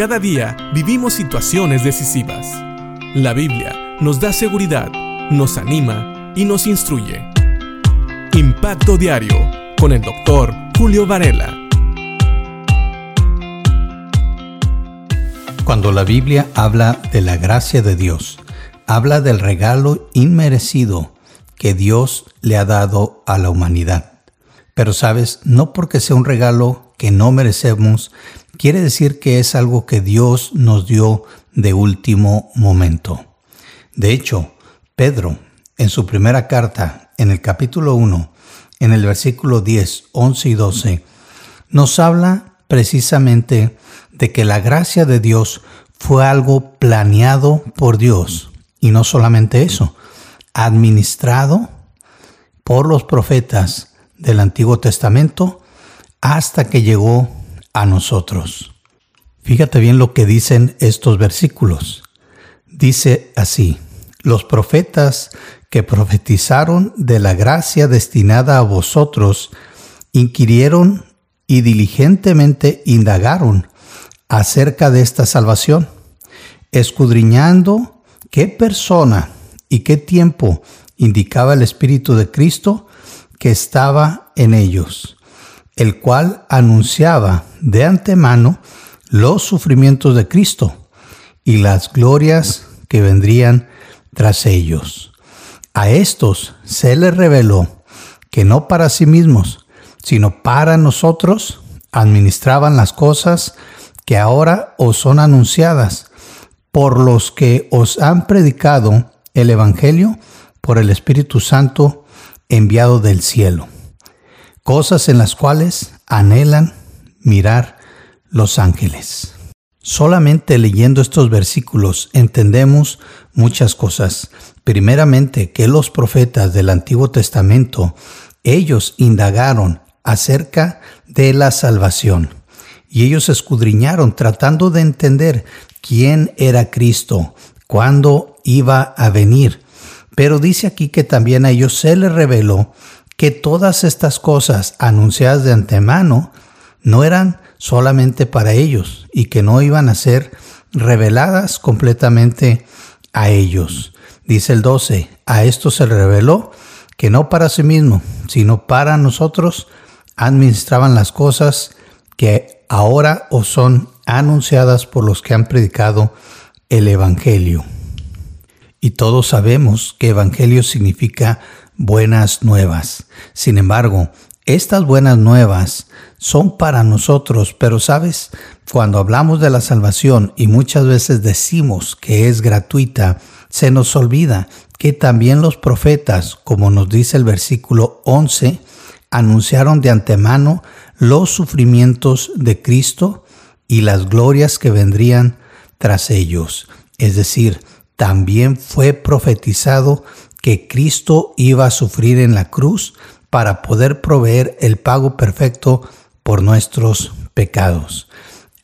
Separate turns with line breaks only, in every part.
Cada día vivimos situaciones decisivas. La Biblia nos da seguridad, nos anima y nos instruye. Impacto Diario con el doctor Julio Varela.
Cuando la Biblia habla de la gracia de Dios, habla del regalo inmerecido que Dios le ha dado a la humanidad. Pero sabes, no porque sea un regalo que no merecemos, quiere decir que es algo que Dios nos dio de último momento. De hecho, Pedro, en su primera carta, en el capítulo 1, en el versículo 10, 11 y 12, nos habla precisamente de que la gracia de Dios fue algo planeado por Dios. Y no solamente eso, administrado por los profetas del Antiguo Testamento hasta que llegó a nosotros. Fíjate bien lo que dicen estos versículos. Dice así, los profetas que profetizaron de la gracia destinada a vosotros, inquirieron y diligentemente indagaron acerca de esta salvación, escudriñando qué persona y qué tiempo indicaba el Espíritu de Cristo que estaba en ellos el cual anunciaba de antemano los sufrimientos de Cristo y las glorias que vendrían tras ellos. A estos se les reveló que no para sí mismos, sino para nosotros administraban las cosas que ahora os son anunciadas por los que os han predicado el Evangelio por el Espíritu Santo enviado del cielo cosas en las cuales anhelan mirar los ángeles. Solamente leyendo estos versículos entendemos muchas cosas. Primeramente, que los profetas del Antiguo Testamento, ellos indagaron acerca de la salvación y ellos escudriñaron tratando de entender quién era Cristo, cuándo iba a venir. Pero dice aquí que también a ellos se les reveló que todas estas cosas anunciadas de antemano no eran solamente para ellos y que no iban a ser reveladas completamente a ellos. Dice el 12, a esto se reveló que no para sí mismo, sino para nosotros administraban las cosas que ahora os son anunciadas por los que han predicado el Evangelio. Y todos sabemos que Evangelio significa buenas nuevas. Sin embargo, estas buenas nuevas son para nosotros, pero sabes, cuando hablamos de la salvación y muchas veces decimos que es gratuita, se nos olvida que también los profetas, como nos dice el versículo 11, anunciaron de antemano los sufrimientos de Cristo y las glorias que vendrían tras ellos. Es decir, también fue profetizado que Cristo iba a sufrir en la cruz para poder proveer el pago perfecto por nuestros pecados.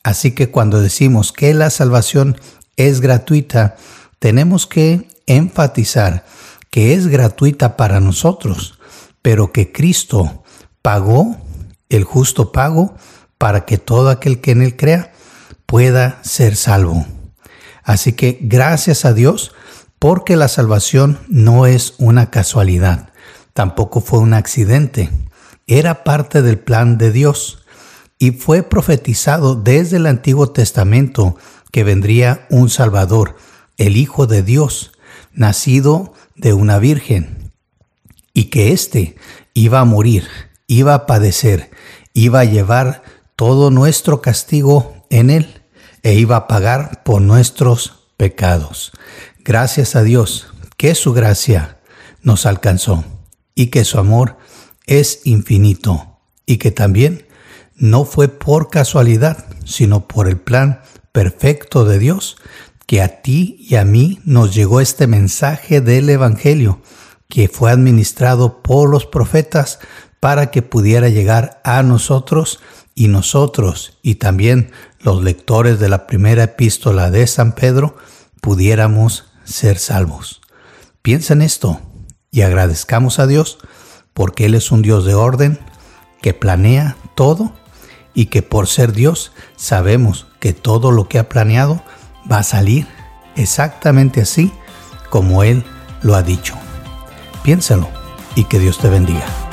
Así que cuando decimos que la salvación es gratuita, tenemos que enfatizar que es gratuita para nosotros, pero que Cristo pagó el justo pago para que todo aquel que en él crea pueda ser salvo. Así que gracias a Dios porque la salvación no es una casualidad, tampoco fue un accidente, era parte del plan de Dios y fue profetizado desde el Antiguo Testamento que vendría un Salvador, el Hijo de Dios, nacido de una virgen, y que éste iba a morir, iba a padecer, iba a llevar todo nuestro castigo en él e iba a pagar por nuestros pecados. Gracias a Dios que su gracia nos alcanzó y que su amor es infinito y que también no fue por casualidad, sino por el plan perfecto de Dios que a ti y a mí nos llegó este mensaje del Evangelio que fue administrado por los profetas para que pudiera llegar a nosotros y nosotros y también los lectores de la primera epístola de San Pedro pudiéramos ser salvos. Piensa en esto y agradezcamos a Dios porque Él es un Dios de orden que planea todo y que por ser Dios sabemos que todo lo que ha planeado va a salir exactamente así como Él lo ha dicho. Piénsalo y que Dios te bendiga.